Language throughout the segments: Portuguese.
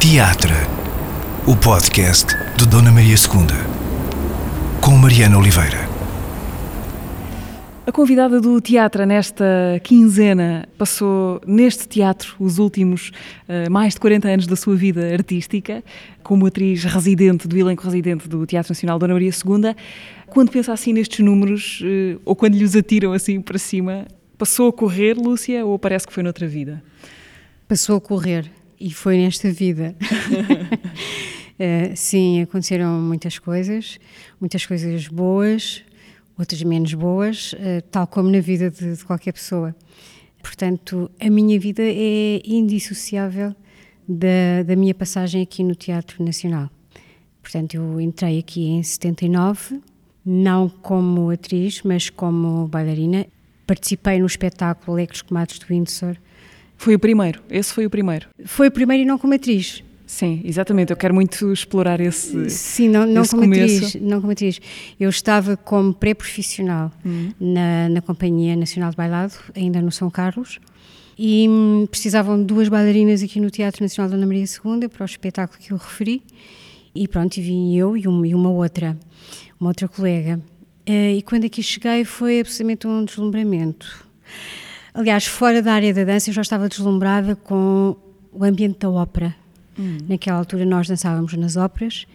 Teatra, o podcast de Dona Maria II, com Mariana Oliveira. A convidada do teatro nesta quinzena passou neste teatro os últimos uh, mais de 40 anos da sua vida artística, como atriz residente do elenco residente do Teatro Nacional Dona Maria II. Quando pensa assim nestes números, uh, ou quando lhes atiram assim para cima, passou a correr, Lúcia, ou parece que foi noutra vida? Passou a correr e foi nesta vida. uh, sim, aconteceram muitas coisas, muitas coisas boas, outras menos boas, uh, tal como na vida de, de, qualquer pessoa. Portanto, a minha vida é indissociável da, da minha passagem aqui no Teatro Nacional. Portanto, eu entrei aqui em 79, não como atriz, mas como bailarina. Participei no espetáculo Alegres Comados do Windsor, foi o primeiro, esse foi o primeiro. Foi o primeiro e não como atriz. Sim, exatamente. Eu quero muito explorar esse. Sim, não, não como começo. atriz. Não como atriz. Eu estava como pré-profissional uhum. na, na Companhia Nacional de Bailado, ainda no São Carlos, e hum, precisavam de duas bailarinas aqui no Teatro Nacional de Ana Maria II para o espetáculo que eu referi. E pronto, e vim eu e uma, e uma outra, uma outra colega. Uh, e quando aqui cheguei foi absolutamente um deslumbramento Aliás, fora da área da dança, eu já estava deslumbrada com o ambiente da ópera. Uhum. Naquela altura, nós dançávamos nas óperas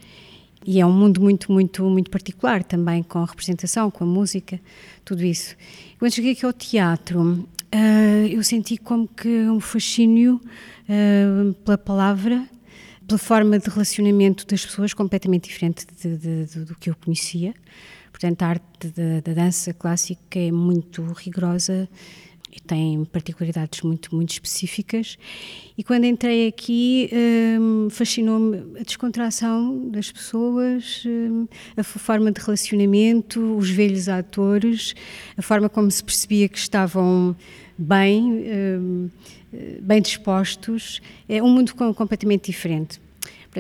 e é um mundo muito, muito, muito particular também, com a representação, com a música, tudo isso. Quando cheguei aqui ao teatro, uh, eu senti como que um fascínio uh, pela palavra, pela forma de relacionamento das pessoas completamente diferente de, de, de, do que eu conhecia. Portanto, a arte da dança clássica é muito rigorosa e tem particularidades muito, muito específicas. E quando entrei aqui, um, fascinou-me a descontração das pessoas, um, a forma de relacionamento, os velhos atores, a forma como se percebia que estavam bem, um, bem dispostos. É um mundo completamente diferente.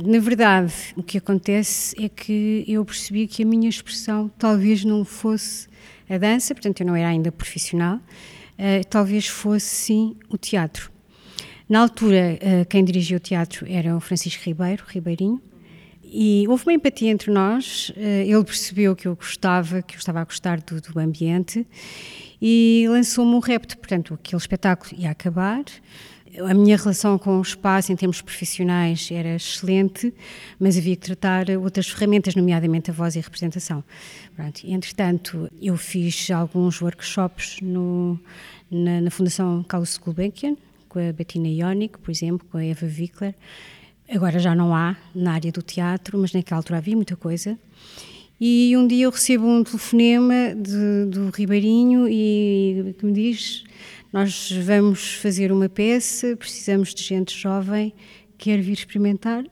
Na verdade, o que acontece é que eu percebi que a minha expressão talvez não fosse a dança, portanto, eu não era ainda profissional, uh, talvez fosse sim o teatro. Na altura, uh, quem dirigia o teatro era o Francisco Ribeiro, Ribeirinho, e houve uma empatia entre nós. Uh, ele percebeu que eu gostava, que eu estava a gostar do, do ambiente, e lançou-me um repto. Portanto, aquele espetáculo ia acabar. A minha relação com o espaço, em termos profissionais, era excelente, mas havia que tratar outras ferramentas, nomeadamente a voz e a representação. Pronto, entretanto, eu fiz alguns workshops no, na, na Fundação Carlos Gulbenkian, com a Bettina Ionic, por exemplo, com a Eva Wickler. Agora já não há na área do teatro, mas naquela altura havia muita coisa. E um dia eu recebo um telefonema de, do Ribeirinho e que me diz: Nós vamos fazer uma peça, precisamos de gente jovem, quer vir experimentar?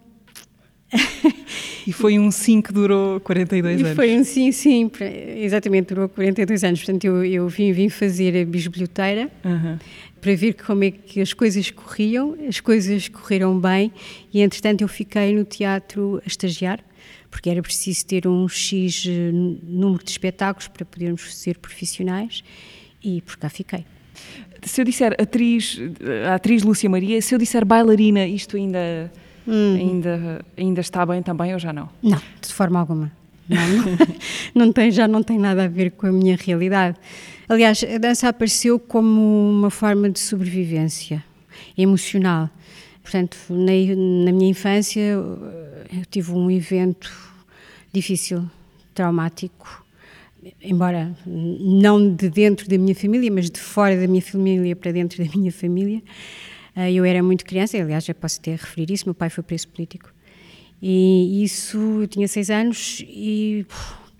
E foi um sim que durou 42 e anos. Foi um sim, sim, exatamente, durou 42 anos. Portanto, eu, eu vim, vim fazer a bisbilhoteira uhum. para ver como é que as coisas corriam, as coisas correram bem e, entretanto, eu fiquei no teatro a estagiar, porque era preciso ter um X eh, número de espetáculos para podermos ser profissionais e por cá fiquei. Se eu disser atriz, a atriz Lúcia Maria, se eu disser bailarina, isto ainda Hum. Ainda, ainda está bem também ou já não? Não, de forma alguma. Não, não, tem, já não tem nada a ver com a minha realidade. Aliás, a dança apareceu como uma forma de sobrevivência emocional. Portanto, na, na minha infância, eu tive um evento difícil, traumático, embora não de dentro da minha família, mas de fora da minha família para dentro da minha família. Ah, eu era muito criança, aliás, já posso até referir isso, meu pai foi preso político. E isso, eu tinha seis anos e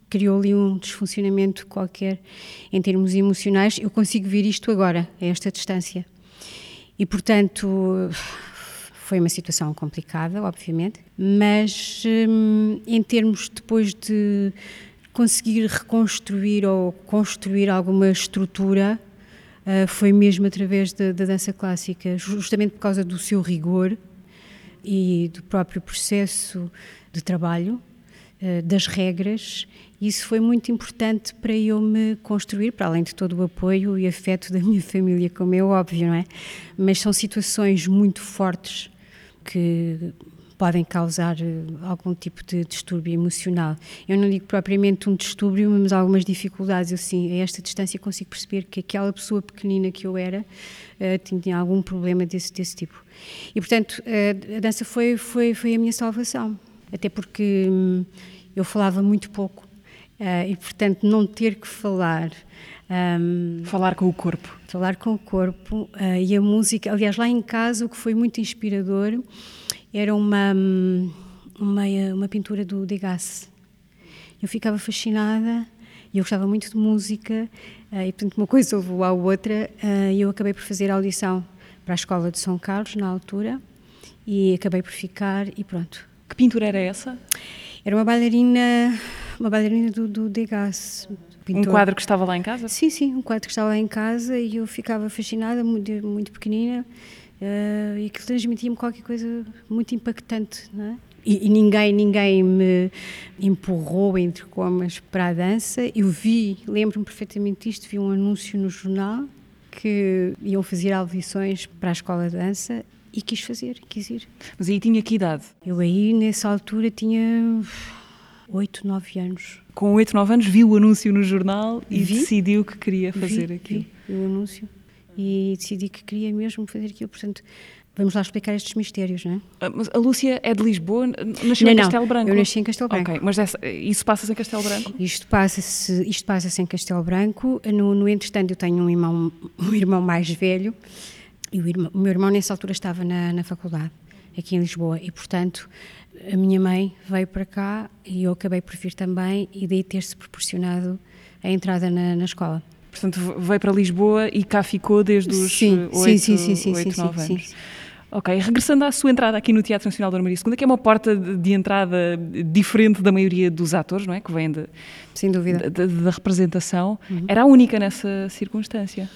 criou ali um desfuncionamento qualquer em termos emocionais. Eu consigo ver isto agora, a esta distância. E, portanto, foi uma situação complicada, obviamente, mas hum, em termos depois de conseguir reconstruir ou construir alguma estrutura uh, foi mesmo através da, da, dança clássica, justamente por causa do seu rigor e do próprio processo de trabalho, uh, das regras. Isso foi muito importante para eu me construir, para além de todo o apoio e afeto da minha família, como é óbvio, não é? Mas são situações muito fortes que podem causar eh, algum tipo de distúrbio emocional. Eu não digo propriamente um distúrbio, mas algumas dificuldades. Eu sim, a esta distância consigo perceber que aquela pessoa pequenina que eu era uh, tinha algum problema desse, desse tipo. E portanto, uh, a dança foi, foi, foi a minha salvação. Até porque hum, eu falava muito pouco uh, e portanto não ter que falar. Um, falar com o corpo. Falar com o corpo e a música. Aliás, lá em casa, o que foi muito inspirador era uma, uma, uma pintura do Degas. Eu ficava fascinada e eu gostava muito de música eh, e, portanto, uma coisa levou à outra eh, e eu acabei por fazer audição para a Escola de São Carlos, na altura, e acabei por ficar e pronto. Que pintura era essa? Era uma bailarina, uma bailarina do, do Degas. Um quadro que estava lá em casa? Sim, sim, um quadro que estava lá em casa e eu ficava fascinada, muito, muito pequenina. Uh, e aquilo transmitia-me qualquer coisa muito impactante, não é? E, e, ninguém, ninguém me empurrou, entre comas, para a dança. Eu vi, lembro-me perfeitamente disto, vi um anúncio no jornal que iam fazer audições para a escola de dança e quis fazer, quis ir. Mas aí tinha que idade? Eu aí, nessa altura, tinha 8, 9 anos. Com 8, 9 anos, viu o anúncio no jornal e vi? decidiu que queria fazer vi, aquilo. Vi o anúncio e decidi que queria mesmo fazer aquilo. Portanto, vamos lá explicar estes mistérios, não é? Ah, mas a Lúcia é de Lisboa, nasceu não, em Castelo Branco? eu nasci em Castelo Branco. Ok, mas essa, isso passa-se em Castelo Branco? Isto passa-se isto passa em Castelo Branco. No, no entretanto, eu tenho um irmão, um irmão mais velho e o, irmão, o meu irmão nessa altura estava na, na faculdade, aqui em Lisboa, e portanto a minha mãe veio para cá e eu acabei por vir também e daí ter-se proporcionado a entrada na, na escola. Portanto, veio para Lisboa e cá ficou desde os sim, 8, sim, sim, sim, sim, 8 sim, 9 sim, anos. Sim. Ok, regressando à sua entrada aqui no Teatro Nacional Dona Maria II, que é uma porta de entrada diferente da maioria dos atores, não é? Que vem de, Sem dúvida. Da, da representação. Uhum. Era a única nessa circunstância?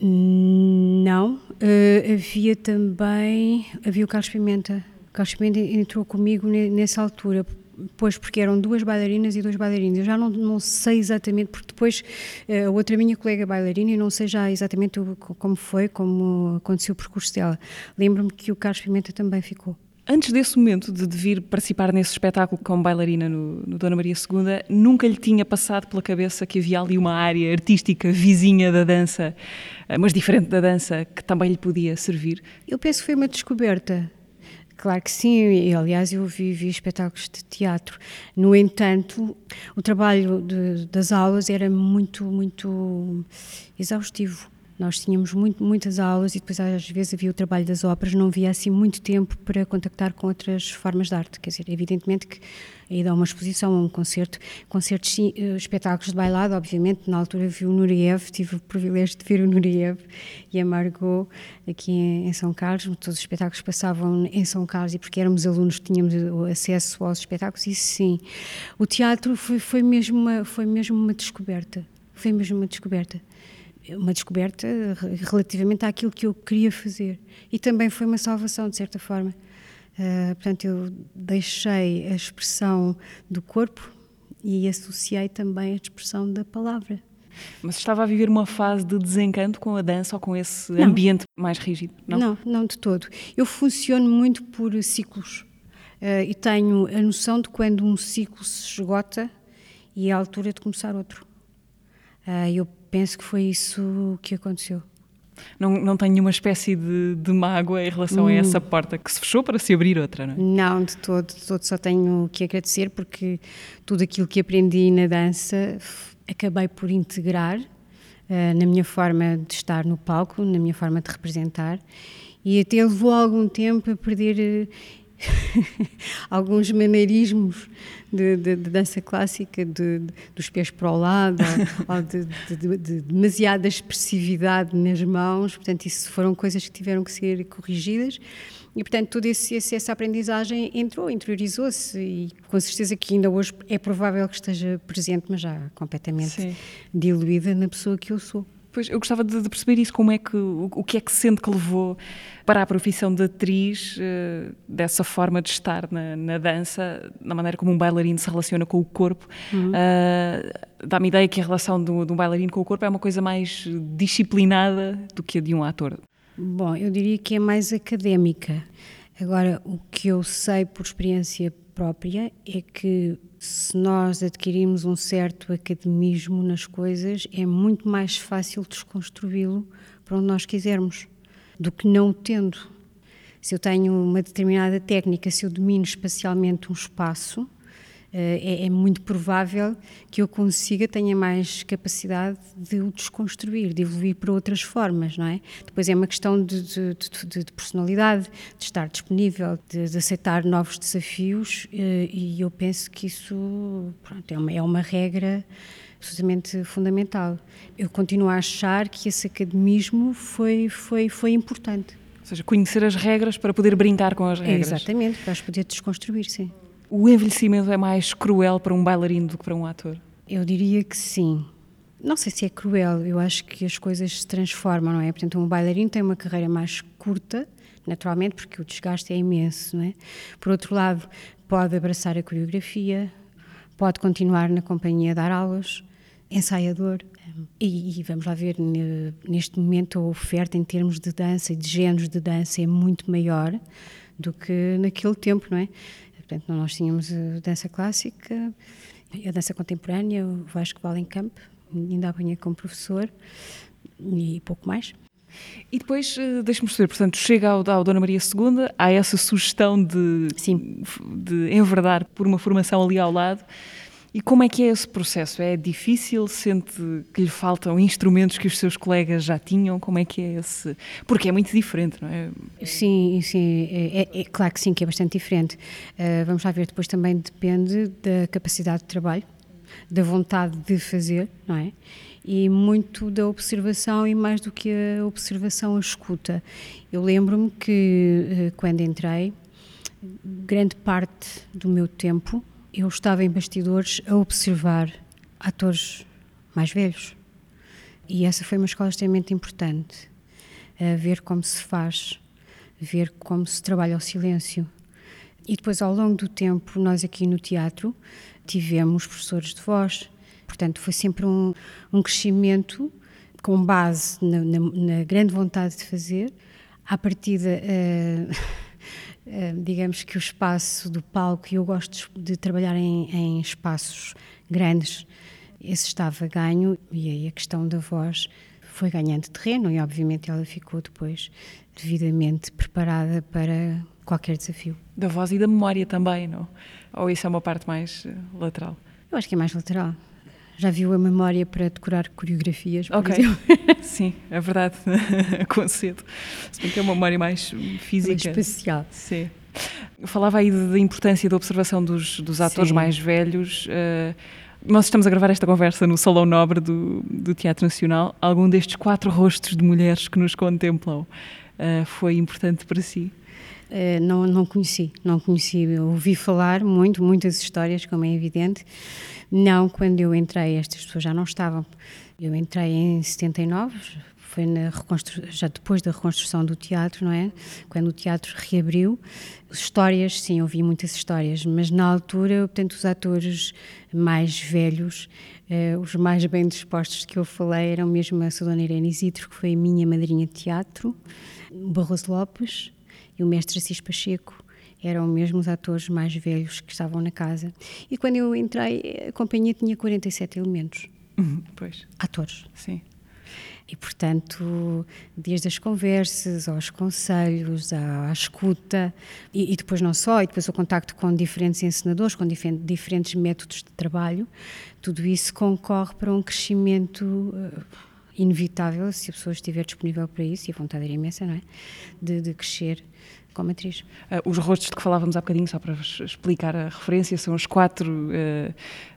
Não. Uh, havia também. Havia o Carlos Pimenta. Carlos Pimenta entrou comigo nessa altura, Pois, porque eram duas bailarinas e dois bailarinos. Eu já não, não sei exatamente, porque depois eh, a outra minha colega bailarina, eu não sei já exatamente como foi, como aconteceu o percurso dela. Lembro-me que o Carlos Pimenta também ficou. Antes desse momento de, de vir participar nesse espetáculo como bailarina no, no, Dona Maria II, nunca lhe tinha passado pela cabeça que havia ali uma área artística vizinha da dança, eh, mas diferente da dança, que também lhe podia servir? Eu penso que foi uma descoberta. Claro que sim, e, aliás eu vi, vi, espetáculos de teatro. No entanto, o trabalho de, das aulas era muito, muito exaustivo. Nós tínhamos muito, muitas aulas e depois às vezes havia o trabalho das óperas, não havia assim muito tempo para contactar com outras formas de arte. Quer dizer, evidentemente que a ida a uma exposição, um concerto, concertos, sim, eh, espetáculos de bailado, obviamente, na altura vi o Nureyev, tive o privilégio de ver o Nureyev e a Margot aqui em, São Carlos, todos os espetáculos passavam em São Carlos e porque éramos alunos tínhamos acesso aos espetáculos, e sim, o teatro foi, foi, mesmo uma, foi mesmo uma descoberta, foi mesmo uma descoberta uma descoberta relativamente àquilo que eu queria fazer e também foi uma salvação de certa forma Uh, portanto, eu deixei a expressão do corpo e associei também a expressão da palavra. Mas estava a viver uma fase de desencanto com a dança ou com esse não. ambiente mais rígido? Não? não, não de todo. Eu funciono muito por ciclos uh, e tenho a noção de quando um ciclo se esgota e é a altura de começar outro. Uh, eu penso que foi isso que aconteceu. Não, não tem nenhuma espécie de, de mágoa em relação hum. a essa porta que se fechou para se abrir outra, não é? Não, de todo, de todo. Só tenho que agradecer porque tudo aquilo que aprendi na dança acabei por integrar uh, na minha forma de estar no palco, na minha forma de representar. E até levou algum tempo a perder alguns maneirismos de, de, de, dança clássica, de, dos pés para o lado, ou, ou de, demasiada expressividade nas mãos. Portanto, isso foram coisas que tiveram que ser corrigidas. E, portanto, toda essa aprendizagem entrou, interiorizou-se e com certeza que ainda hoje é provável que esteja presente, mas já completamente Sim. diluída na pessoa que eu sou. Pois, eu gostava de, de, perceber isso, como é que, o, o, que é que sente que levou para a profissão de atriz, uh, dessa forma de estar na, na, dança, na maneira como um bailarino se relaciona com o corpo. Uhum. Uh, Dá-me ideia que a relação de, de um bailarino com o corpo é uma coisa mais disciplinada do que a de um ator. Bom, eu diria que é mais académica. Agora, o que eu sei por experiência própria é que se nós adquirimos um certo academismo nas coisas, é muito mais fácil desconstruí-lo para onde nós quisermos do que não tendo. Se eu tenho uma determinada técnica, se eu domino espacialmente um espaço, é, é, muito provável que eu consiga, tenha mais capacidade de o desconstruir, de evoluir para outras formas, não é? Depois é uma questão de, de, de, de personalidade, de estar disponível, de, aceitar novos desafios eh, e eu penso que isso pronto, é, uma, é uma regra absolutamente fundamental. Eu continuo a achar que esse academismo foi, foi, foi importante. Ou seja, conhecer as regras para poder brincar com as regras. Exatamente, para as poder desconstruir, sim. O envelhecimento é mais cruel para um bailarino do que para um ator? Eu diria que sim. Não sei se é cruel, eu acho que as coisas se transformam, não é? Portanto, um bailarino tem uma carreira mais curta, naturalmente, porque o desgaste é imenso, não é? Por outro lado, pode abraçar a coreografia, pode continuar na companhia a dar aulas, ensaiador. E, e, vamos lá ver, neste momento a oferta em termos de dança e de géneros de dança é muito maior do que naquele tempo, não é? Portanto, nós tínhamos a dança clássica, a dança contemporânea, o Vasco Valencamp, ainda apanhei como professor e pouco mais. E depois, eh, deixe-me perceber, portanto, chega ao, ao Dona Maria II, há essa sugestão de, Sim. de enverdar por uma formação ali ao lado. E como é que é esse processo? É difícil? Sente que lhe faltam instrumentos que os seus colegas já tinham? Como é que é esse? Porque é muito diferente, não é? Sim, sim, é, é, é claro que sim, que é bastante diferente. Uh, vamos lá ver, depois também depende da capacidade de trabalho, da vontade de fazer, não é? E muito da observação e mais do que a observação, a escuta. Eu lembro-me que uh, quando entrei, grande parte do meu tempo eu estava em bastidores a observar atores mais velhos. E essa foi uma escola extremamente importante. A ver como se faz, ver como se trabalha o silêncio. E depois, ao longo do tempo, nós aqui no teatro tivemos professores de voz. Portanto, foi sempre um, um crescimento com base na, na, na, grande vontade de fazer. À partida. Uh, digamos que o espaço do palco, e eu gosto de trabalhar em, em espaços grandes, esse estava ganho e aí a questão da voz foi ganhando terreno e obviamente ela ficou depois devidamente preparada para qualquer desafio. Da voz e da memória também, não? Ou isso é uma parte mais eh, lateral? Eu acho que é mais lateral. Já viu a memória para decorar coreografias, por sim, é verdade, concedo. Se bem que é uma memória mais física. Mais espacial. Sim. Falava aí da importância da observação dos, dos atores sim. mais velhos. Uh, nós estamos a gravar esta conversa no Salão Nobre do, do Teatro Nacional. Algum destes quatro rostos de mulheres que nos contemplam uh, foi importante para si? Uh, não, não conheci, não conheci. Eu ouvi falar muito, muitas histórias, como é evidente. Não, quando eu entrei, estas pessoas já não estavam. Eu entrei em 79, foi na já depois da reconstrução do teatro, não é? Quando o teatro reabriu. Histórias, sim, ouvi muitas histórias, mas na altura, portanto, os atores mais velhos, eh, os mais bem dispostos que eu falei, eram mesmo a Dona Irene Isidro, que foi a minha madrinha de teatro, Barroso Lopes e o mestre Assis Pacheco eram mesmo os atores mais velhos que estavam na casa. E quando eu entrei, a companhia tinha 47 elementos. Uhum, pois. Atores. Sim. E, portanto, desde as conversas, aos conselhos, à, à escuta, e, e, depois não só, e depois o contacto com diferentes ensinadores, com dif diferentes métodos de trabalho, tudo isso concorre para um crescimento uh, inevitável, se a pessoa estiver disponível para isso, e a vontade era imensa, não é? De, de crescer como atriz. Uh, os rostos de que falávamos há bocadinho, só para explicar a referência, são os quatro uh,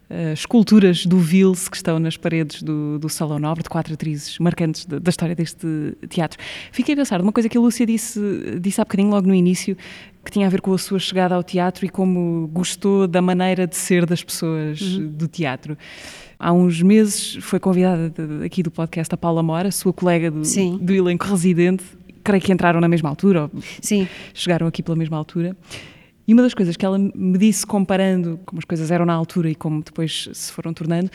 uh, esculturas do Vils que estão nas paredes do, do Salão Nobre, de quatro atrizes marcantes de, da história deste teatro. Fiquei a pensar uma coisa que a Lúcia disse, disse há bocadinho, logo no início, que tinha a ver com a sua chegada ao teatro e como gostou da maneira de ser das pessoas uhum. do teatro. Há uns meses foi convidada aqui do podcast a Paula Mora, sua colega do, do elenco residente, creio que entraram na mesma altura, Sim. chegaram aqui pela mesma altura. E uma das coisas que ela me disse, comparando como as coisas eram na altura e como depois se foram tornando,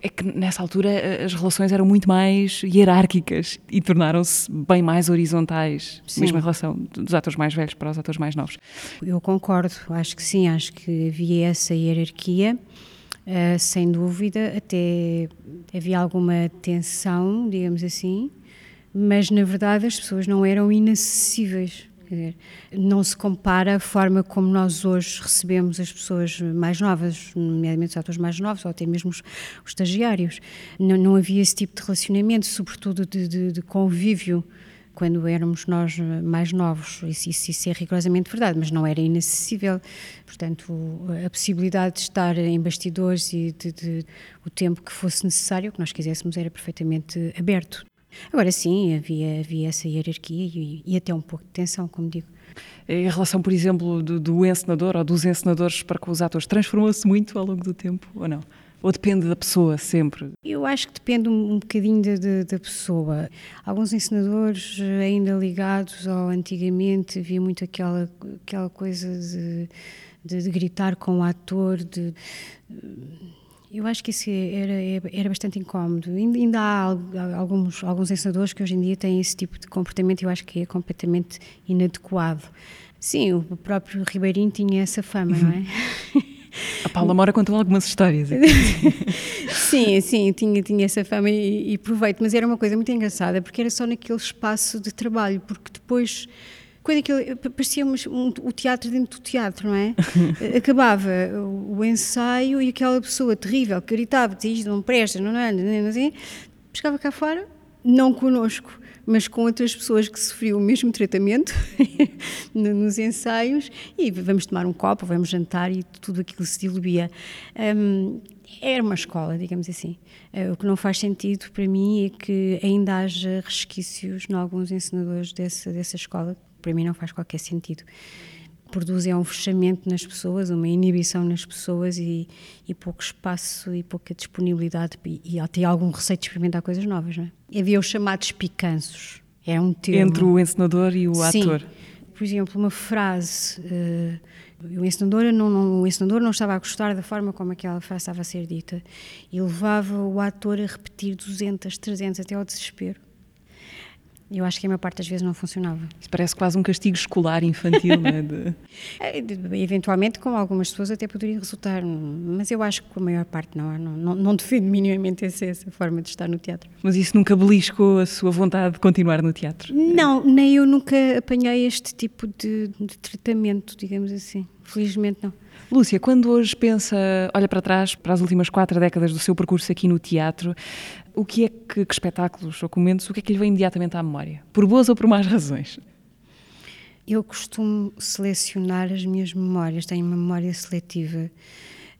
é que nessa altura eh, as relações eram muito mais hierárquicas e tornaram-se bem mais horizontais, sim. mesmo em relação dos atores mais velhos para os atores mais novos. Eu concordo, acho que sim, acho que havia essa hierarquia. Uh, sem dúvida, até havia alguma tensão, digamos assim, mas na verdade as pessoas não eram inacessíveis. Dizer, não se compara a forma como nós hoje recebemos as pessoas mais novas, nomeadamente os atores mais novos, ou até mesmo os, os estagiários. Não, não, havia esse tipo de relacionamento, sobretudo de, de, de convívio quando éramos nós mais novos. Isso, isso, isso, é rigorosamente verdade, mas não era inacessível. Portanto, a possibilidade de estar em bastidores e de, de, o tempo que fosse necessário, que nós quiséssemos, era perfeitamente aberto. Agora sim, havia, havia essa hierarquia e, e até um pouco de tensão, como digo. Em relação, por exemplo, do, do encenador ou dos encenadores para com os atores, transformou-se muito ao longo do tempo ou não? Ou depende da pessoa sempre? Eu acho que depende um, um bocadinho da pessoa. Alguns encenadores ainda ligados ao antigamente, havia muito aquela, aquela coisa de, de, de gritar com o ator, de eu acho que isso era, era bastante incómodo. Ainda há alguns, alguns ensinadores que hoje em dia têm esse tipo de comportamento e eu acho que é completamente inadequado. Sim, o próprio Ribeirinho tinha essa fama, não é? A Paula Mora contou algumas histórias. sim, sim, tinha, tinha essa fama e, e proveito, mas era uma coisa muito engraçada porque era só naquele espaço de trabalho, porque depois quando aquilo, parecia um, um, o teatro dentro do teatro, não é? Acabava o, o, ensaio e aquela pessoa terrível que gritava, que isto não presta, não é? Não, pescava cá fora, não connosco, mas com outras pessoas que sofriam o mesmo tratamento nos ensaios e vamos tomar um copo, vamos jantar e tudo aquilo se diluía. Um, era uma escola, digamos assim. Uh, o que não faz sentido para mim é que ainda haja resquícios em alguns ensinadores dessa, dessa escola para mim não faz qualquer sentido. Produzem um fechamento nas pessoas, uma inibição nas pessoas e, e pouco espaço e pouca disponibilidade e, e até algum receio de experimentar coisas novas. Não é? Havia os chamados picanços. É um termo. Entre o encenador e o Sim. ator. Por exemplo, uma frase. Uh, o encenador, não, não, o encenador não estava a gostar da forma como aquela frase estava a ser dita e levava o ator a repetir 200, 300 até ao desespero eu acho que a maior parte das vezes não funcionava. Isso parece quase um castigo escolar infantil, não é? De... É, eventualmente, com algumas pessoas até poderia resultar, mas eu acho que com a maior parte não. Não, não, não defendo minimamente essa, essa forma de estar no teatro. Mas isso nunca beliscou a sua vontade de continuar no teatro? Não, nem eu nunca apanhei este tipo de, de tratamento, digamos assim. Felizmente não. Lúcia, quando hoje pensa, olha para trás, para as últimas quatro décadas do seu percurso aqui no teatro, o que é que, que espetáculos ou comentos, o que é que lhe vem imediatamente à memória? Por boas ou por más razões? Eu costumo selecionar as minhas memórias, tenho uma memória seletiva.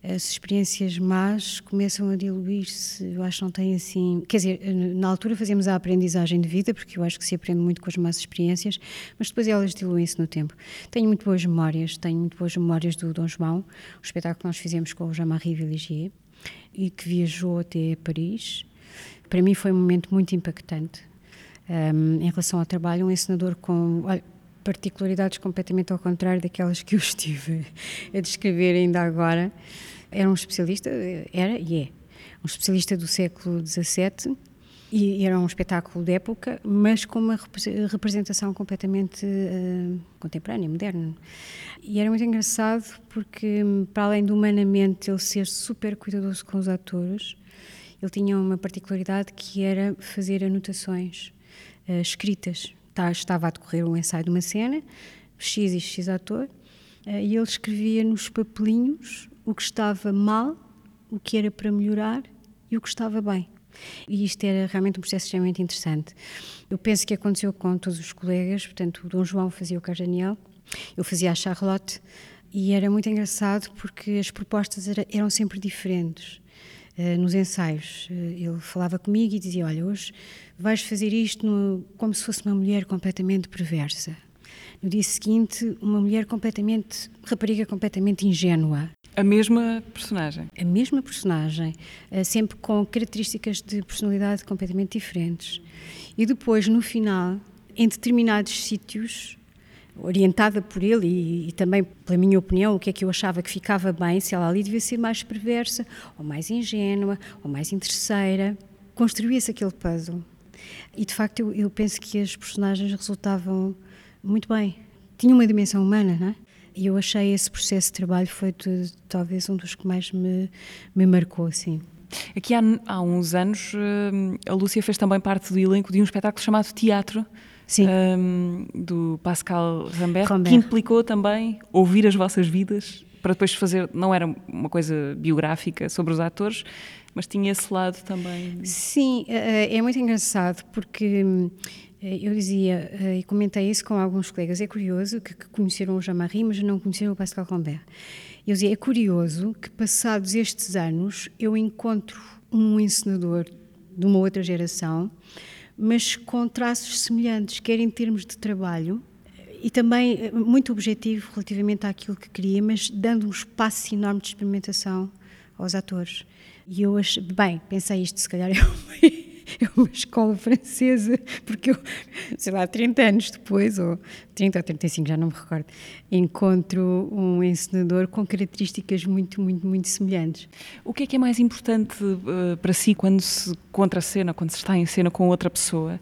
As experiências más começam a diluir-se, eu acho que não tem assim. Quer dizer, na altura fazíamos a aprendizagem de vida, porque eu acho que se aprende muito com as más experiências, mas depois elas diluem-se no tempo. Tenho muito boas memórias, tenho muito boas memórias do Dom João, o espetáculo que nós fizemos com o Jean-Marie Villigier, e que viajou até Paris para mim foi um momento muito impactante. Um, em relação ao trabalho, um ensinador com olha, particularidades completamente ao contrário daquelas que eu estive a descrever ainda agora. Era um especialista, era e é, um especialista do século XVII e era um espetáculo de época, mas com uma representação completamente uh, contemporânea, moderna. E era muito engraçado porque, para além do humanamente ele ser super cuidadoso com os atores, ele tinha uma particularidade que era fazer anotações uh, escritas. Tá, estava a decorrer um ensaio de uma cena, X e X ator, uh, e ele escrevia nos papelinhos o que estava mal, o que era para melhorar e o que estava bem. E isto era realmente um processo extremamente interessante. Eu penso que aconteceu com todos os colegas, portanto, o Dom João fazia o Carlos Daniel, eu fazia a Charlotte, e era muito engraçado porque as propostas era, eram sempre diferentes. Eh, nos ensaios. Eh, ele falava comigo e dizia: Olha, hoje vais fazer isto no, como se fosse uma mulher completamente perversa. No dia seguinte, uma mulher completamente, rapariga completamente ingênua. A mesma personagem? A mesma personagem, eh, sempre com características de personalidade completamente diferentes. E depois, no final, em determinados sítios, orientada por ele e, e, também pela minha opinião, o que é que eu achava que ficava bem, se ela ali devia ser mais perversa, ou mais ingênua, ou mais interesseira. Construía-se aquele puzzle. E de facto eu, eu, penso que as personagens resultavam muito bem. Tinha uma dimensão humana, não é? E eu achei esse processo de trabalho foi de, talvez um dos que mais me, me marcou, assim. Aqui há, há uns anos eh, a Lúcia fez também parte do elenco de um espetáculo chamado Teatro, um, do Pascal Rambert, Rambert, que implicou também ouvir as vossas vidas para depois fazer. Não era uma coisa biográfica sobre os atores, mas tinha esse lado também. Sim, eh, eh, é muito engraçado porque eu dizia e comentei isso com alguns colegas. É curioso que conheceram o Jean-Marie, mas não conheceram o Pascal Rambert. Eu dizia, é curioso que passados estes anos eu encontro um encenador de uma outra geração, mas com traços semelhantes, quer em termos de trabalho, e também eh, muito objetivo relativamente àquilo que queria, mas dando um espaço enorme de experimentação aos atores. E eu bem, pensei isto, se calhar é uma é uma escola francesa, porque eu, sei lá, 30 anos depois, ou 30 ou 35, já não me recordo, encontro um encenador com características muito, muito, muito semelhantes. O que é que é mais importante uh, para si quando se contracena, quando se está em cena com outra pessoa?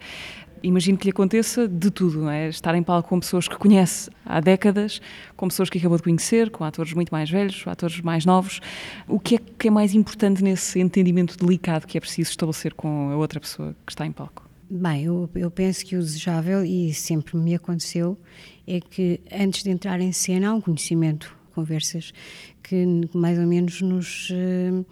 Imagino que lhe aconteça de tudo, não é? Estar em palco com pessoas que conhece há décadas, com pessoas que acabou de conhecer, com atores muito mais velhos, atores mais novos. O que é que é mais importante nesse entendimento delicado que é preciso estabelecer com a outra pessoa que está em palco? Bem, eu, eu penso que o desejável, e sempre me aconteceu, é que antes de entrar em cena há um conhecimento, conversas que mais ou menos nos. Uh,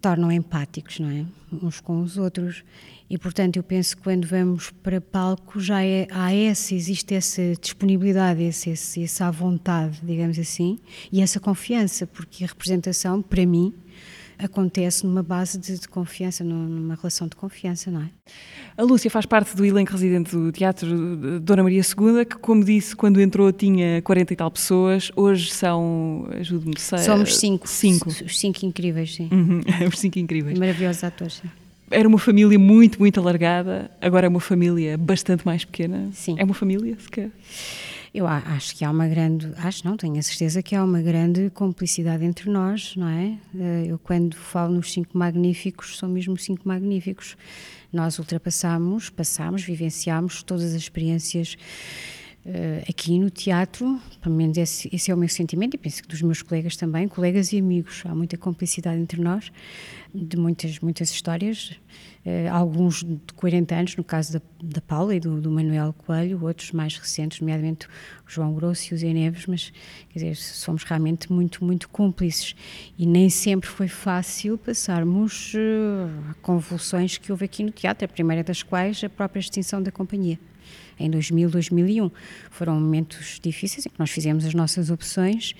tornam empáticos, não é? Uns com os outros. E, portanto, eu penso que quando vamos para palco já é, há essa, existe essa disponibilidade, esse, esse, essa vontade, digamos assim, e essa confiança, porque a representação, para mim, acontece numa base de, de, confiança, numa relação de confiança, não é? A Lúcia faz parte do elenco residente do Teatro Dona Maria II, que, como disse, quando entrou tinha 40 e tal pessoas, hoje são, ajude-me, Somos cinco. Cinco. Os cinco incríveis, sim. Uhum, os cinco incríveis. Maravilhosos atores, sim. Era uma família muito, muito alargada, agora é uma família bastante mais pequena. Sim. É uma família, sequer? Eu acho que há uma grande, acho não, tenho a certeza que há uma grande complicidade entre nós, não é? Eh, eu quando falo nos cinco magníficos, são mesmo cinco magníficos. Nós ultrapassamos, passamos, vivenciamos todas as experiências aqui no teatro, pelo menos esse, esse, é o meu sentimento e penso que dos meus colegas também, colegas e amigos. Há muita complicidade entre nós, de muitas, muitas histórias. Uh, alguns de 40 anos, no caso da, da Paula e do, do, Manuel Coelho, outros mais recentes, nomeadamente o João Grosso e o Zé Neves, mas quer dizer, somos realmente muito, muito cúmplices. E nem sempre foi fácil passarmos uh, convulsões que houve aqui no teatro, a primeira das quais a própria extinção da companhia em 2000, 2001. Foram momentos difíceis em que nós fizemos as nossas opções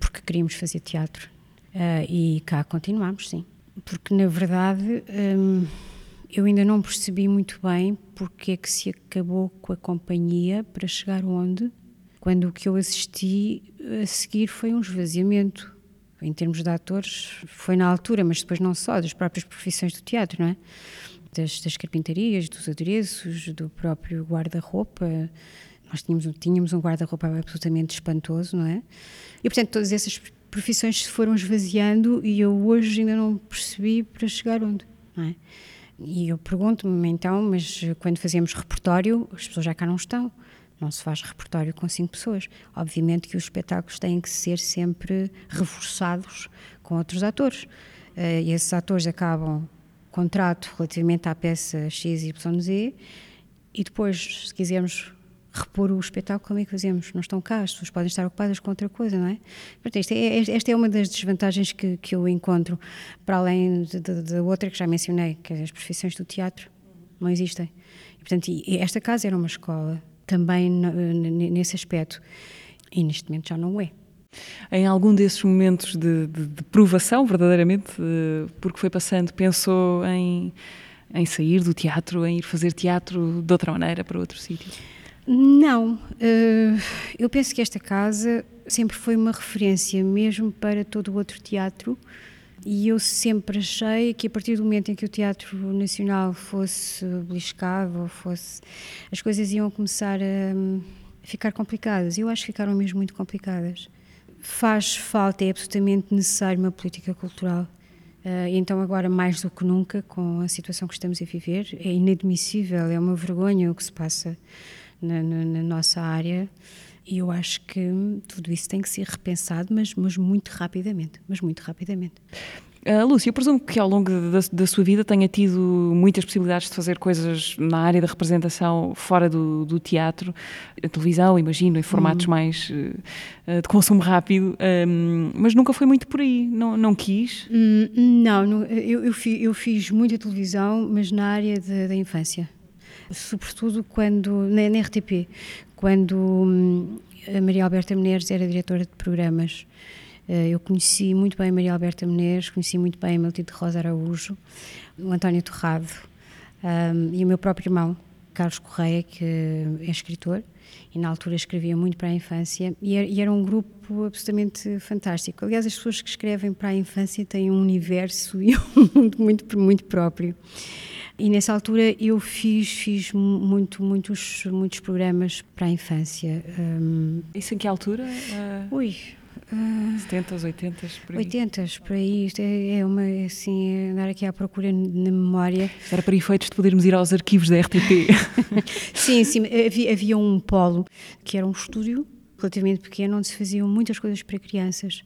porque queríamos fazer teatro. Uh, e cá continuamos, sim. Porque, na verdade, um, eu ainda não percebi muito bem porque é que se acabou com a companhia para chegar onde, quando o que eu assisti a seguir foi um esvaziamento. Em termos de atores, foi na altura, mas depois não só, das próprias profissões do teatro, não é? Das, das carpintarias, dos adereços, do próprio guarda-roupa. Nós tínhamos, tínhamos um guarda-roupa absolutamente espantoso, não é? E, portanto, todas essas profissões se foram esvaziando e eu hoje ainda não percebi para chegar onde, não é? E eu pergunto-me então, mas quando fazemos repertório, as pessoas já cá não estão. Não se faz repertório com cinco pessoas. Obviamente que os espetáculos têm que ser sempre reforçados com outros atores. Uh, e esses atores acabam contrato relativamente à peça XYZ e depois, se quisermos repor o espetáculo, como é que fazemos? Não estão cá, as pessoas podem estar ocupadas com outra coisa, não é? Portanto, é, esta é uma das desvantagens que, que eu encontro, para além da outra que já mencionei, que é as profissões do teatro não existem. E, portanto, esta casa era uma escola também nesse aspecto, e neste momento já não é. Em algum desses momentos de, de, de provação, verdadeiramente, porque foi passando, pensou em, em sair do teatro, em ir fazer teatro de outra maneira, para outro sítio? Não, uh, eu penso que esta casa sempre foi uma referência mesmo para todo o outro teatro e eu sempre achei que a partir do momento em que o Teatro Nacional fosse beliscado fosse as coisas iam começar a, ficar complicadas. Eu acho que ficaram mesmo muito complicadas. Faz falta, é absolutamente necessário uma política cultural. Uh, então, agora, mais do que nunca, com a situação que estamos a viver, é inadmissível, é uma vergonha o que se passa na, na, na nossa área. E eu acho que tudo isso tem que ser repensado, mas, mas muito rapidamente. Mas muito rapidamente. Uh, Lúcia, eu presumo que ao longo da, da, sua vida tenha tido muitas possibilidades de fazer coisas na área da representação fora do, do teatro, a televisão, imagino, em formatos hum. mais uh, de consumo rápido, um, mas nunca foi muito por aí, não, não quis? Hum, não, não eu, eu, fiz, eu, fiz, muita televisão, mas na área de, da infância, sobretudo quando, na, na RTP, quando hum, a Maria Alberta Menezes era diretora de programas. Eh, eu conheci muito bem Maria Alberta Menezes, conheci muito bem a Matilde Rosa Araújo, o António Torrado um, e o meu próprio irmão, Carlos Correia, que é escritor e na altura escrevia muito para a infância e era, um grupo absolutamente fantástico. Aliás, as pessoas que escrevem para a infância têm um universo e um mundo muito, muito próprio. E nessa altura eu fiz, fiz muito, muitos, muitos programas para a infância. Um, Isso em que altura? Uh... Ui, Uh, 70, 80, por aí. 80, por aí. Isto é, é uma, assim, é andar aqui à procura na memória. Era para efeitos de podermos ir aos arquivos da RTP. sim, sim. Havia, havia um polo que era um estúdio relativamente pequeno, onde se faziam muitas coisas para crianças.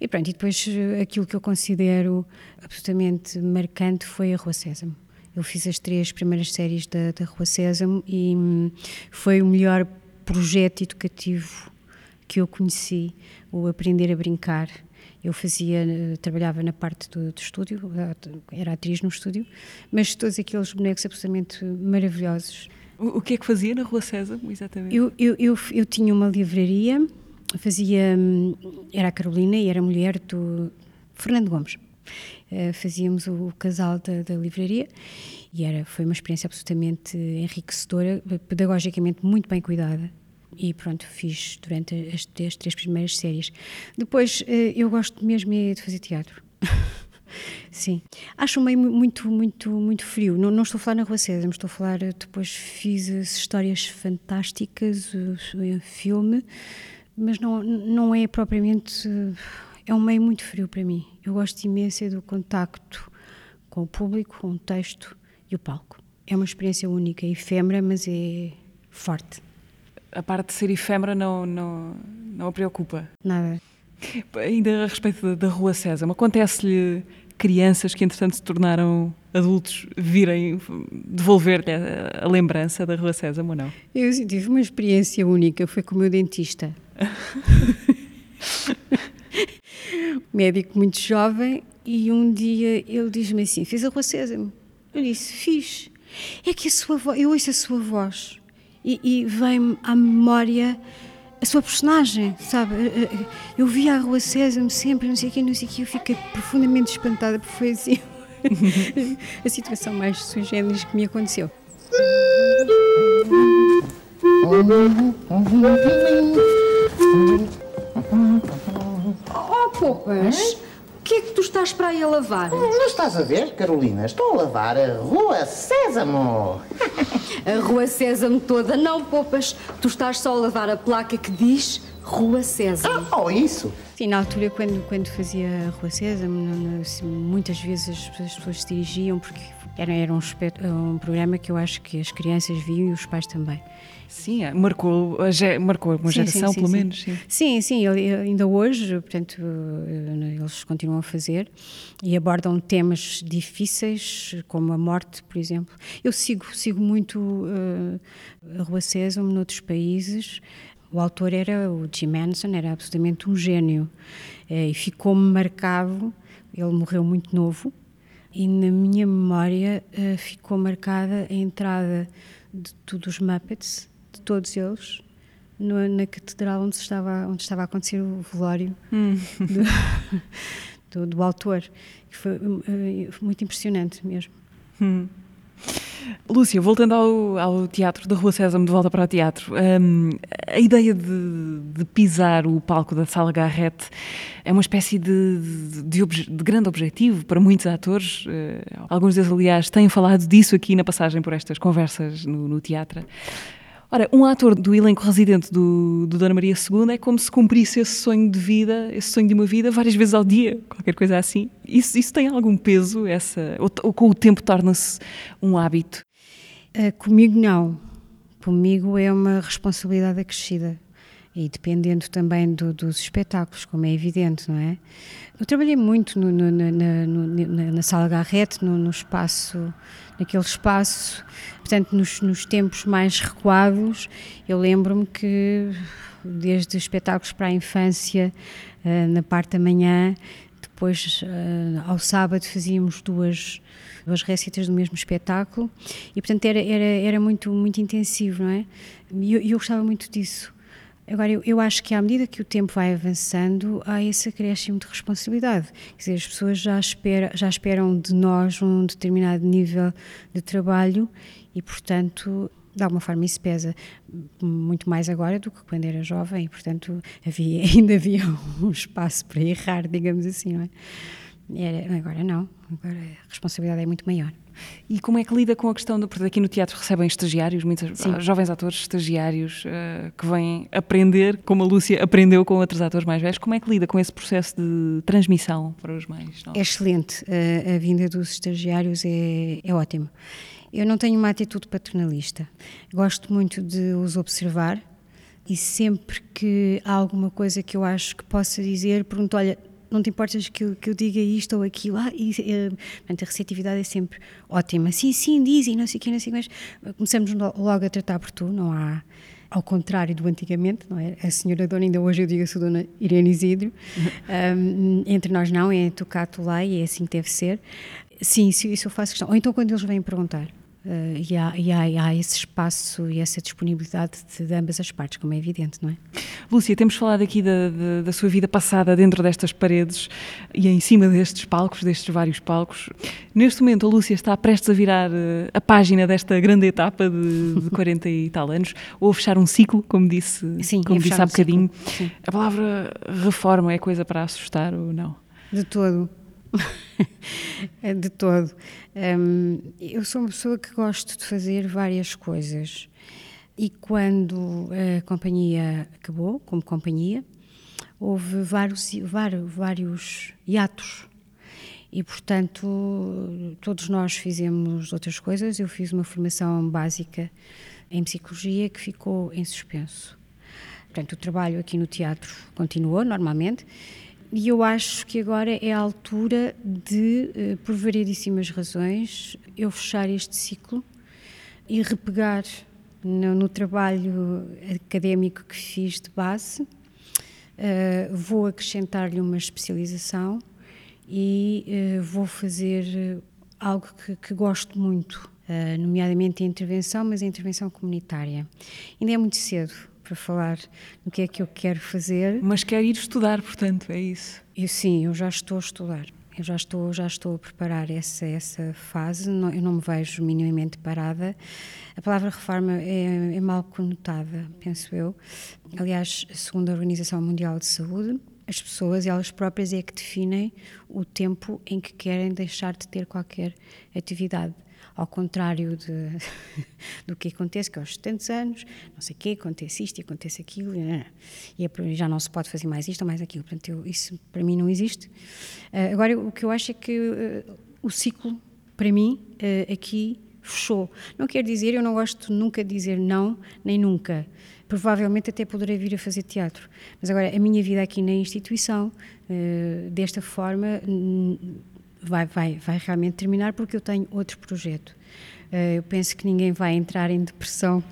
E pronto, e depois eh, aquilo que eu considero absolutamente marcante foi a Rua Sésamo. Eu fiz as três primeiras séries da, da Rua Sésamo e hum, foi o melhor projeto educativo que eu conheci, o aprender a brincar. Eu fazia, trabalhava na parte do, do estúdio, era atriz no estúdio, mas todos aqueles bonecos absolutamente maravilhosos. O, o que é que fazia na Rua César, exatamente? Eu, eu, eu, eu tinha uma livraria, fazia, era a Carolina e era mulher do Fernando Gomes. Uh, fazíamos o, o casal da, da, livraria e era, foi uma experiência absolutamente enriquecedora, pedagogicamente muito bem cuidada e pronto, fiz durante as, as três primeiras séries. Depois, eh, eu gosto mesmo é de fazer teatro. Sim. Acho meio muito, muito, muito frio. Não, não, estou a falar na Rua César, estou a falar. Eh, depois fiz as histórias fantásticas, o, filme, mas não, não é propriamente. É um meio muito frio para mim. Eu gosto imenso do contacto com o público, com o texto e o palco. É uma experiência única, efêmera, mas é forte a parte de ser efêmera não, não, não a preocupa? Nada. Ainda a respeito da, da Rua César, acontece-lhe crianças que entretanto se tornaram adultos virem devolver-lhe a, a, lembrança da Rua César ou não? Eu tive uma experiência única, foi com o meu dentista. Médico muito jovem e um dia ele diz-me assim, fiz a Rua César? Eu disse, fiz. É que a sua voz, eu ouço a sua voz e, e vem-me à memória a sua personagem, sabe? Eu via a Rua César sempre, não sei o quê, não sei o quê, eu fiquei profundamente espantada porque foi assim a situação mais sui que me aconteceu. Oh, Poupas! Que é que tu estás para aí a lavar? Não estás a ver, Carolina? Estou a lavar a Rua Sésamo. a Rua Sésamo toda? Não, poupas. Tu estás só a lavar a placa que diz Rua Sésamo. Ah, oh, isso? Sim, na altura, quando, quando fazia a Rua Sésamo, assim, muitas vezes as, as, pessoas se dirigiam porque era, era um, um programa que eu acho que as crianças viam e os pais também. Sim, é, marcou, marcou uma sim, geração, sim, sim, pelo menos. Sim, sim, sim ainda hoje, portanto, eh, eles continuam a fazer e abordam temas difíceis, como a morte, por exemplo. Eu sigo, sigo muito uh, a Rua Sésamo noutros países. O autor era o Jim Manson, era absolutamente um gênio eh, e ficou-me marcado. Ele morreu muito novo e na minha memória ficou marcada a entrada de todos os Muppets de todos eles na catedral onde estava, onde estava a acontecer o velório hum. do, do, do, autor. Foi uh, muito impressionante mesmo. Hum. Lúcia, voltando ao, ao, teatro da Rua César, de volta para o teatro, um, a ideia de, de, pisar o palco da Sala Garrett é uma espécie de, de, de grande objetivo para muitos atores. Uh, alguns deles, aliás, têm falado disso aqui na passagem por estas conversas no, no teatro. Ora, um ator do elenco residente do, do Dona Maria II é como se cumprisse esse sonho de vida, esse sonho de uma vida, várias vezes ao dia, qualquer coisa assim. Isso, isso tem algum peso? Essa, ou, ou com o tempo torna-se um hábito? Uh, comigo não. Comigo é uma responsabilidade acrescida e dependendo também do, dos espetáculos, como é evidente, não é? Eu trabalhei muito no, no, na, na, na, sala Garrett, no, espaço, naquele espaço, portanto, nos, nos tempos mais recuados, eu lembro-me que desde espetáculos para a infância, uh, na parte da manhã, depois uh, ao sábado fazíamos duas duas récitas do mesmo espetáculo e portanto era, era, era muito, muito intensivo, não é? E eu, eu gostava muito disso. Agora, eu, eu, acho que à medida que o tempo vai avançando, há esse acréscimo de responsabilidade. Quer dizer, as pessoas já, espera, já esperam de nós um determinado nível de trabalho e, portanto, de alguma forma isso pesa muito mais agora do que quando era jovem e, portanto, havia, ainda havia um espaço para errar, digamos assim, não é? Era, agora não, agora a responsabilidade é muito maior. E como é que lida com a questão, de, porque aqui no teatro recebem estagiários, muitos Sim. jovens atores estagiários uh, que vêm aprender, como a Lúcia aprendeu com outros atores mais velhos, como é que lida com esse processo de transmissão para os mais novos? É excelente, uh, a vinda dos estagiários é, é ótimo. Eu não tenho uma atitude paternalista, gosto muito de os observar e sempre que há alguma coisa que eu acho que possa dizer, pergunto, olha, não te importas que eu, que eu diga isto ou aquilo. Ah, e, uh, portanto, a receptividade é sempre ótima. Sim, sim, dizem, não sei o que, não sei o que, mas começamos logo a tratar por tu, não há. Ao contrário do antigamente, não é? A senhora dona, ainda hoje eu digo a dona Irene Isidro. Um, entre nós não, é cá, tu lá, e é assim que deve ser. Sim, isso, isso eu faço questão. Ou então quando eles vêm perguntar. Uh, e, há, e, há, e, há, esse espaço e essa disponibilidade de, de, ambas as partes, como é evidente, não é? Lúcia, temos falado aqui da, da, da, sua vida passada dentro destas paredes e em cima destes palcos, destes vários palcos. Neste momento, a Lúcia está prestes a virar uh, a página desta grande etapa de, de 40 e tal anos, ou a fechar um ciclo, como disse, Sim, como disse há um bocadinho. Sim. A palavra reforma é coisa para assustar ou não? De todo. de todo. Um, eu sou uma pessoa que gosto de fazer várias coisas. E quando a companhia acabou, como companhia, houve vários, vários, vários hiatos. E, portanto, todos nós fizemos outras coisas. Eu fiz uma formação básica em psicologia que ficou em suspenso. Portanto, o trabalho aqui no teatro continuou normalmente e eu acho que agora é a altura de, eh, por variedíssimas razões, eu fechar este ciclo e repegar no, no trabalho académico que fiz de base. Uh, vou acrescentar-lhe uma especialização e uh, vou fazer algo que, que gosto muito, uh, nomeadamente a intervenção, mas a intervenção comunitária. Ainda é muito cedo, para falar no que é que eu quero fazer. Mas quer ir estudar, portanto, é isso? Eu sim, eu já estou a estudar. Eu já estou, já estou a preparar essa, essa fase, não, eu não me vejo minimamente parada. A palavra reforma é, é mal conotada, penso eu. Aliás, segundo a Organização Mundial de Saúde, as pessoas, elas próprias, é que definem o tempo em que querem deixar de ter qualquer atividade ao contrário de, do que acontece, que aos 70 anos, não sei o quê, acontece isto e acontece aquilo, e é, já não se pode fazer mais isto ou mais aquilo. Portanto, eu, isso para mim não existe. Uh, agora, o que eu acho é que uh, o ciclo, para mim, uh, aqui fechou. Não quer dizer, eu não gosto nunca de dizer não, nem nunca. Provavelmente até poderei vir a fazer teatro. Mas agora, a minha vida aqui na instituição, desta forma, vai, vai, vai realmente terminar porque eu tenho outro projeto. Uh, eu penso que ninguém vai entrar em depressão.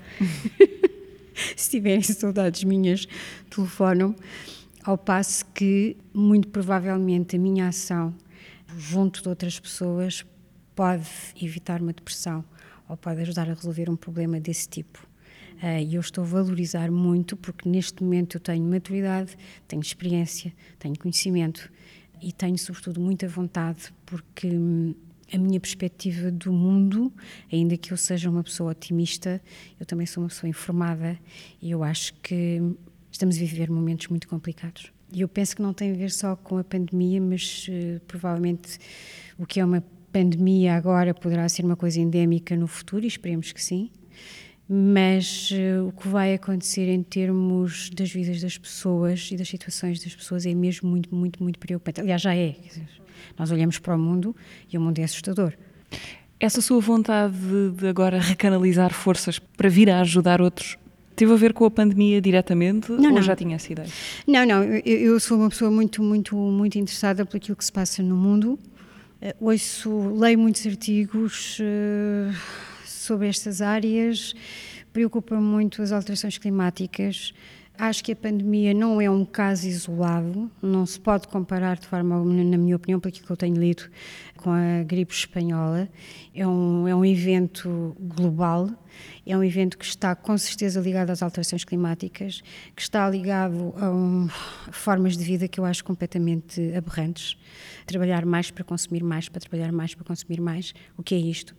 Se tiverem saudades minhas, telefonam. Ao passo que, muito provavelmente, a minha ação junto de outras pessoas pode evitar uma depressão ou pode ajudar a resolver um problema desse tipo. Uh, e eu estou a valorizar muito porque neste momento eu tenho maturidade, tenho experiência, tenho conhecimento e tenho, sobretudo, muita vontade, porque hum, a minha perspectiva do mundo, ainda que eu seja uma pessoa otimista, eu também sou uma pessoa informada e eu acho que estamos a viver momentos muito complicados. E eu penso que não tem a ver só com a pandemia, mas uh, provavelmente o que é uma pandemia agora poderá ser uma coisa endémica no futuro, e esperemos que sim. Mas uh, o que vai acontecer em termos das vidas das pessoas e das situações das pessoas é mesmo muito, muito, muito preocupante. Aliás, já é. Nós olhamos para o mundo e o mundo é assustador. Essa sua vontade de agora recanalizar forças para vir a ajudar outros teve a ver com a pandemia diretamente não, ou não. já tinha essa ideia? Não, não. Eu, eu, sou uma pessoa muito, muito, muito interessada por aquilo que se passa no mundo. Uh, ouço, leio muitos artigos uh, sobre estas áreas. Preocupa-me muito as alterações climáticas. Acho que a pandemia não é um caso isolado, não se pode comparar de forma, na minha opinião, aquilo que eu tenho lido, com a gripe espanhola. É um, é um evento global, é um evento que está com certeza ligado às alterações climáticas, que está ligado a, um, formas de vida que eu acho completamente aberrantes. Trabalhar mais para consumir mais, para trabalhar mais para consumir mais. O que é isto?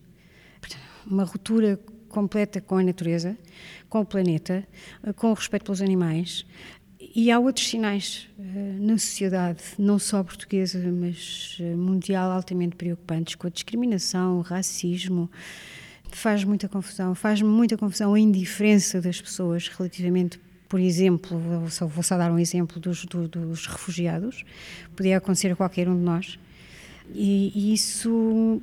Uma ruptura completa com a natureza, com o planeta, com o respeito pelos animais. E há outros sinais uh, na sociedade, não só portuguesa, mas uh, mundial, altamente preocupantes, com a discriminação, o racismo. Faz muita confusão, faz muita confusão a indiferença das pessoas relativamente por exemplo, só, vou só dar um exemplo dos, do, dos refugiados, podia acontecer a qualquer um de nós, e, e isso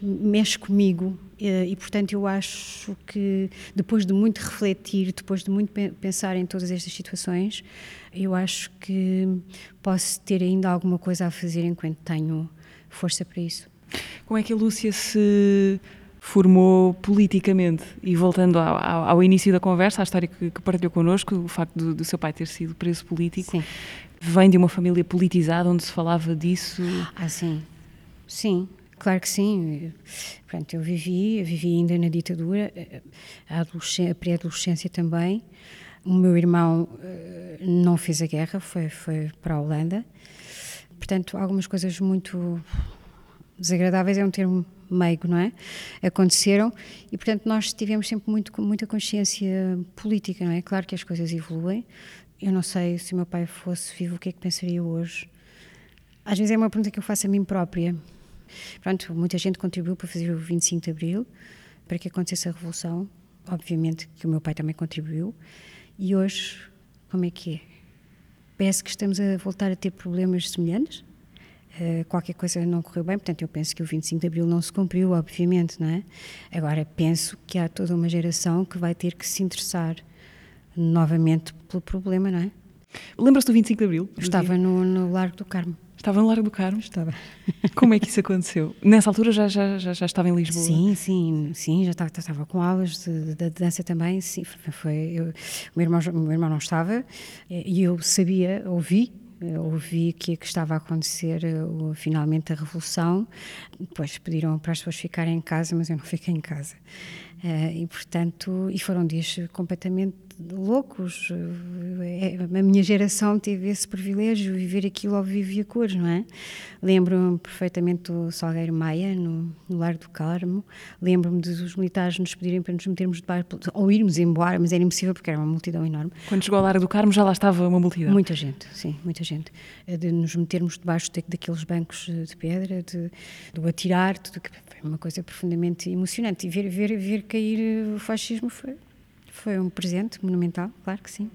mexe comigo eh, e, portanto, eu acho que depois de muito refletir, depois de muito pensar em todas estas situações, eu acho que posso ter ainda alguma coisa a fazer enquanto tenho força para isso. Como é que a Lúcia se formou politicamente? E voltando ao, ao, ao início da conversa, à história que, que partilhou connosco, o facto do, do, seu pai ter sido preso político, sim. vem de uma família politizada onde se falava disso? Ah, sim. Sim, Claro que sim. Pronto, eu vivi, vivi ainda na ditadura, a, a pré-adolescência também. O meu irmão uh, não fez a guerra, foi, foi para a Holanda. Portanto, algumas coisas muito desagradáveis é um termo meigo, não é? Aconteceram e, portanto, nós tivemos sempre muito, muita consciência política, não é? Claro que as coisas evoluem. Eu não sei se meu pai fosse vivo, o que é que pensaria hoje. Às vezes é uma pergunta que eu faço a mim própria Pronto, muita gente contribuiu para fazer o 25 de Abril, para que acontecesse a Revolução. Obviamente que o meu pai também contribuiu. E hoje, como é que é? Parece que estamos a voltar a ter problemas semelhantes. Uh, qualquer coisa não correu bem, portanto, eu penso que o 25 de Abril não se cumpriu, obviamente, não é? Agora, penso que há toda uma geração que vai ter que se interessar novamente pelo problema, não é? Lembras-te do 25 de Abril? Estava no, no Largo do Carmo. Estava no Largo do Carmo? Estava. Como é que isso aconteceu? Nessa altura já, já, já, já estava em Lisboa? Sim, sim, sim, já estava, estava com aulas de, de, dança também, sim, foi, eu, o, meu irmão, o meu irmão não estava e eu sabia, ouvi, ouvi que, que estava a acontecer uh, finalmente a revolução, depois pediram para as pessoas ficarem em casa, mas eu não fiquei em casa. Uh, e portanto, e foram dias completamente loucos. É, a minha geração teve esse privilégio, viver aquilo ao vivo e a cores, não é? Lembro-me perfeitamente do Salgueiro Maia, no, no Largo do Carmo. Lembro-me dos militares nos pedirem para nos metermos debaixo, ou irmos embora, mas era impossível porque era uma multidão enorme. Quando chegou ao Largo do Carmo já lá estava uma multidão? Muita gente, sim, muita gente. De nos metermos debaixo de, daqueles bancos de pedra, de, do atirar, tudo que foi uma coisa profundamente emocionante. E ver, ver, ver cair o fascismo foi foi um presente monumental, claro que sim.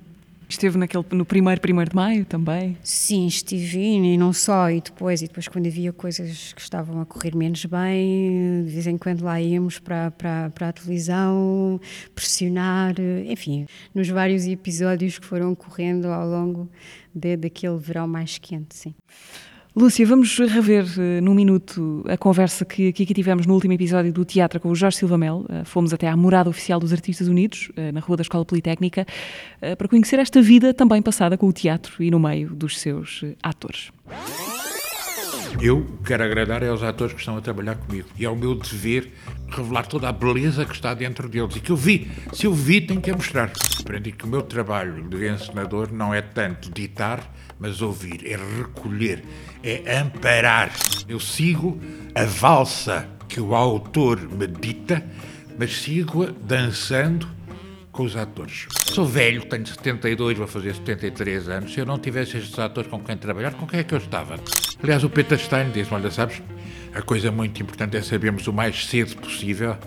Esteve naquele, no primeiro, primeiro de maio também? Sim, estive e não só, e depois, e depois quando havia coisas que estavam a correr menos bem, de vez em quando lá íamos para, para, para a televisão, pressionar, enfim, nos vários episódios que foram correndo ao longo de, daquele verão mais quente, sim. Lúcia, vamos rever uh, num minuto a conversa que, que aqui tivemos no último episódio do teatro com o Jorge Silva Mel. Uh, fomos até à morada oficial dos Artistas Unidos, uh, na Rua da Escola Politécnica, para conhecer esta vida também passada com o teatro e no meio dos seus atores. Eu quero agradar aos atores que estão a trabalhar comigo e é o meu dever revelar toda a beleza que está dentro deles e que eu vi. Se eu vi, tenho que a mostrar. Aprendi que o meu trabalho de encenador não é tanto ditar, mas ouvir, é recolher, é amparar. Eu sigo a valsa que o autor medita, mas sigo-a dançando com os atores. Sou velho, tenho 72, vou fazer 73 anos. Se eu não tivesse estes atores com quem trabalhar, com quem é que eu estava? Aliás, o Peter Stein diz-me: olha, sabes, a coisa muito importante é sabermos o mais cedo possível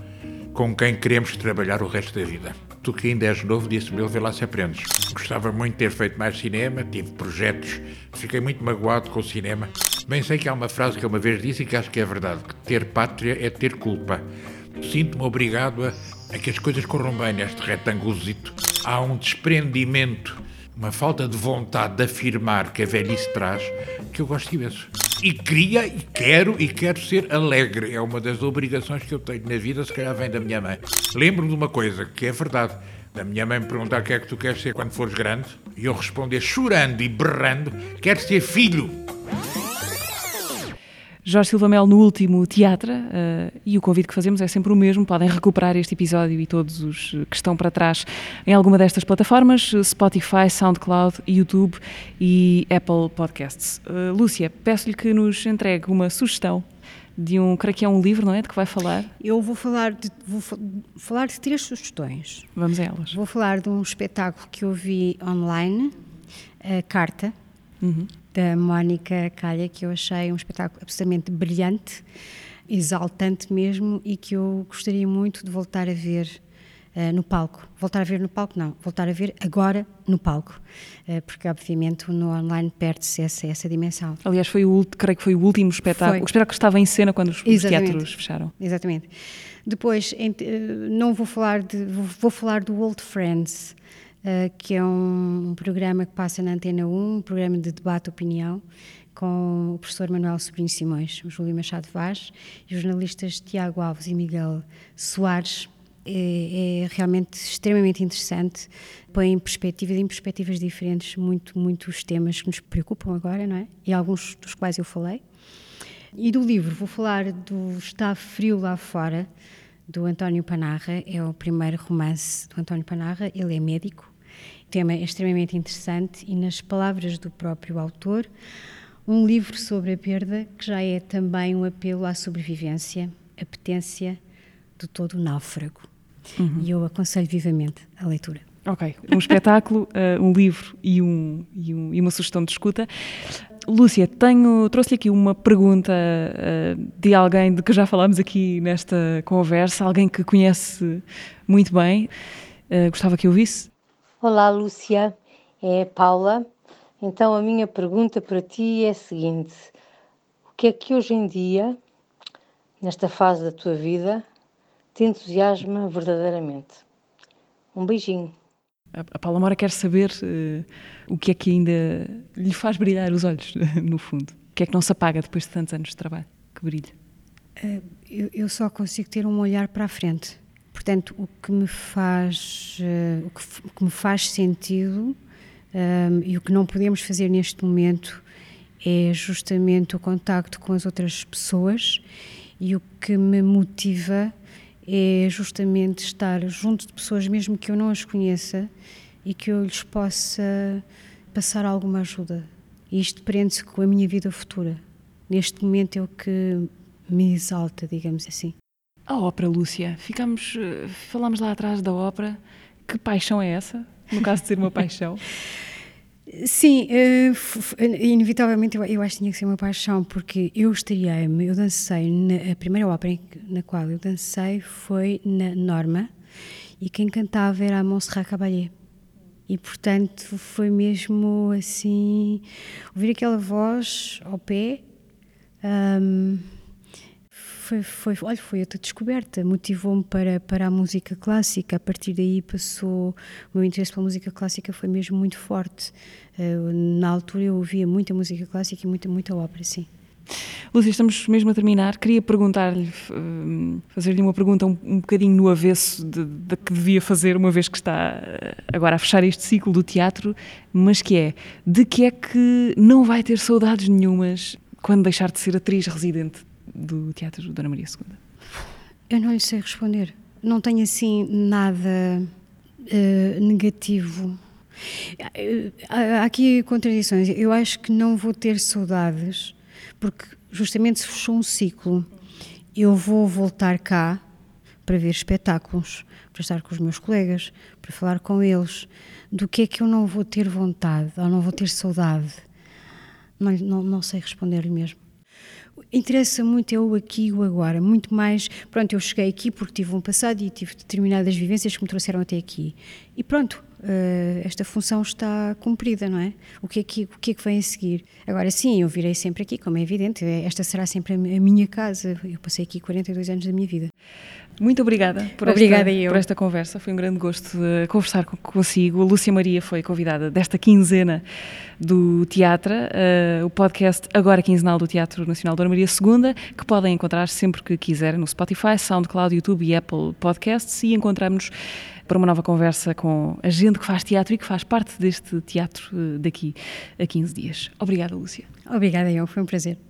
com quem queremos trabalhar o resto da vida. Tu que ainda és novo, disse-me ele, vê lá se aprendes. Gostava muito de ter feito mais cinema, tive projetos, fiquei muito magoado com o cinema. Bem sei que há uma frase que eu uma vez disse e que acho que é verdade, que ter pátria é ter culpa. Sinto-me obrigado a, a, que as coisas corram bem neste retângulozito. Há um desprendimento, uma falta de vontade de afirmar que a velhice traz, que eu gosto imenso. E queria, e quero, e quero ser alegre. É uma das obrigações que eu tenho na vida, se calhar vem da minha mãe. Lembro-me de uma coisa, que é verdade. Da minha mãe me perguntar o que é que tu queres ser quando fores grande, e eu responder chorando e berrando, quero ser filho. Jorge Silva Mel no último teatro uh, e o convite que fazemos é sempre o mesmo. Podem recuperar este episódio e todos os que estão para trás em alguma destas plataformas: Spotify, SoundCloud, YouTube e Apple Podcasts. Uh, Lúcia, peço-lhe que nos entregue uma sugestão de um, creio que é um livro, não é? De que vai falar? Eu vou falar de, vou falar de três sugestões. Vamos a elas. Vou falar de um espetáculo que eu vi online, a Carta. Uhum da Mónica Calha, que eu achei um espetáculo absolutamente brilhante, exaltante mesmo e que eu gostaria muito de voltar a ver uh, no palco. Voltar a ver no palco, não, voltar a ver agora no palco, uh, porque obviamente no online perde-se essa, essa dimensão. Aliás, foi o, creio que foi o último espetáculo, foi. o espetáculo que estava em cena quando os, os teatros fecharam. Exatamente. Depois, uh, não vou falar de, vou, falar do Old Friends, que é um, programa que passa na Antena 1, um programa de debate opinião, com o professor Manuel Sobrinho Simões, o Júlio Machado Vaz e os jornalistas Tiago Alves e Miguel Soares. É, é, realmente extremamente interessante, põe em perspectiva, em perspectivas diferentes, muito, muitos temas que nos preocupam agora, não é? E alguns dos quais eu falei. E do livro, vou falar do Está Frio Lá Fora, do António Panarra, é o primeiro romance do António Panarra, ele é médico, o tema é extremamente interessante e nas palavras do próprio autor, um livro sobre a perda que já é também um apelo à sobrevivência, a potência de todo o náufrago. Uhum. E eu aconselho vivamente a leitura. Ok, um espetáculo, uh, um livro e, um, e, um, e, uma sugestão de escuta. Lúcia, tenho, trouxe-lhe aqui uma pergunta uh, de alguém de que já falámos aqui nesta conversa, alguém que conhece muito bem. Uh, gostava que eu visse. Olá, Lúcia, é Paula. Então, a minha pergunta para ti é a seguinte: o que é que hoje em dia, nesta fase da tua vida, te entusiasma verdadeiramente? Um beijinho. A Paula Mora quer saber uh, o que é que ainda lhe faz brilhar os olhos, no fundo. O que é que não se apaga depois de tantos anos de trabalho que brilha? Uh, eu, eu, só consigo ter um olhar para a frente. Portanto, o que me faz, uh, o, que, o, que, me faz sentido um, e o que não podemos fazer neste momento é justamente o contacto com as outras pessoas e o que me motiva é justamente estar junto de pessoas, mesmo que eu não as conheça, e que eu lhes possa passar alguma ajuda. E isto prende-se com a minha vida futura. Neste momento é o que me exalta, digamos assim. A ópera, Lúcia. Ficamos, eh, falámos lá atrás da ópera. Que paixão é essa? No caso de ser uma paixão. Sim, uh, inevitavelmente eu, eu, acho que tinha que ser uma paixão, porque eu estreiei-me, eu dancei, na, a primeira ópera na qual eu dancei foi na Norma, e quem cantava era a Montserrat Caballé. E, portanto, foi mesmo assim, ouvir aquela voz ao pé, um, foi, foi, olha, foi outra descoberta, motivou-me para, para a música clássica, a partir daí passou, o meu interesse pela música clássica foi mesmo muito forte. Uh, na altura eu ouvia muita música clássica e muita, muita ópera, sim. Lúcia, estamos mesmo a terminar. Queria perguntar-lhe, uh, fazer-lhe uma pergunta um, um bocadinho no avesso de, de, que devia fazer, uma vez que está uh, agora a fechar este ciclo do teatro, mas que é, de que é que não vai ter saudades nenhumas quando deixar de ser atriz residente do Teatro Dona Maria II? Eu não lhe sei responder. Não tenho assim nada uh, negativo. Há aqui contradições. Eu acho que não vou ter saudades, porque justamente se fechou um ciclo. Eu vou voltar cá para ver espetáculos, para estar com os meus colegas, para falar com eles. Do que é que eu não vou ter vontade ou não vou ter saudade? Não, não, não sei responder-lhe mesmo interessa muito é o aqui e o agora, muito mais, pronto, eu cheguei aqui porque tive um passado e tive determinadas vivências que me trouxeram até aqui. E pronto, uh, esta função está cumprida, não é? O que é que, o que é que vem a seguir? Agora sim, eu virei sempre aqui, como é evidente, esta será sempre a minha casa. Eu passei aqui 42 anos da minha vida. Muito obrigada por, obrigada esta, por esta conversa. Foi um grande gosto de conversar consigo. A Lúcia Maria foi convidada desta quinzena do teatro, uh, o podcast agora quinzenal do Teatro Nacional Dona Maria II, que podem encontrar sempre que quiserem no Spotify, SoundCloud, YouTube e Apple Podcasts e encontramos para uma nova conversa com a gente que faz teatro e que faz parte deste teatro eh, daqui a 15 dias. Obrigada, Lúcia. Obrigada, eu. Foi um prazer.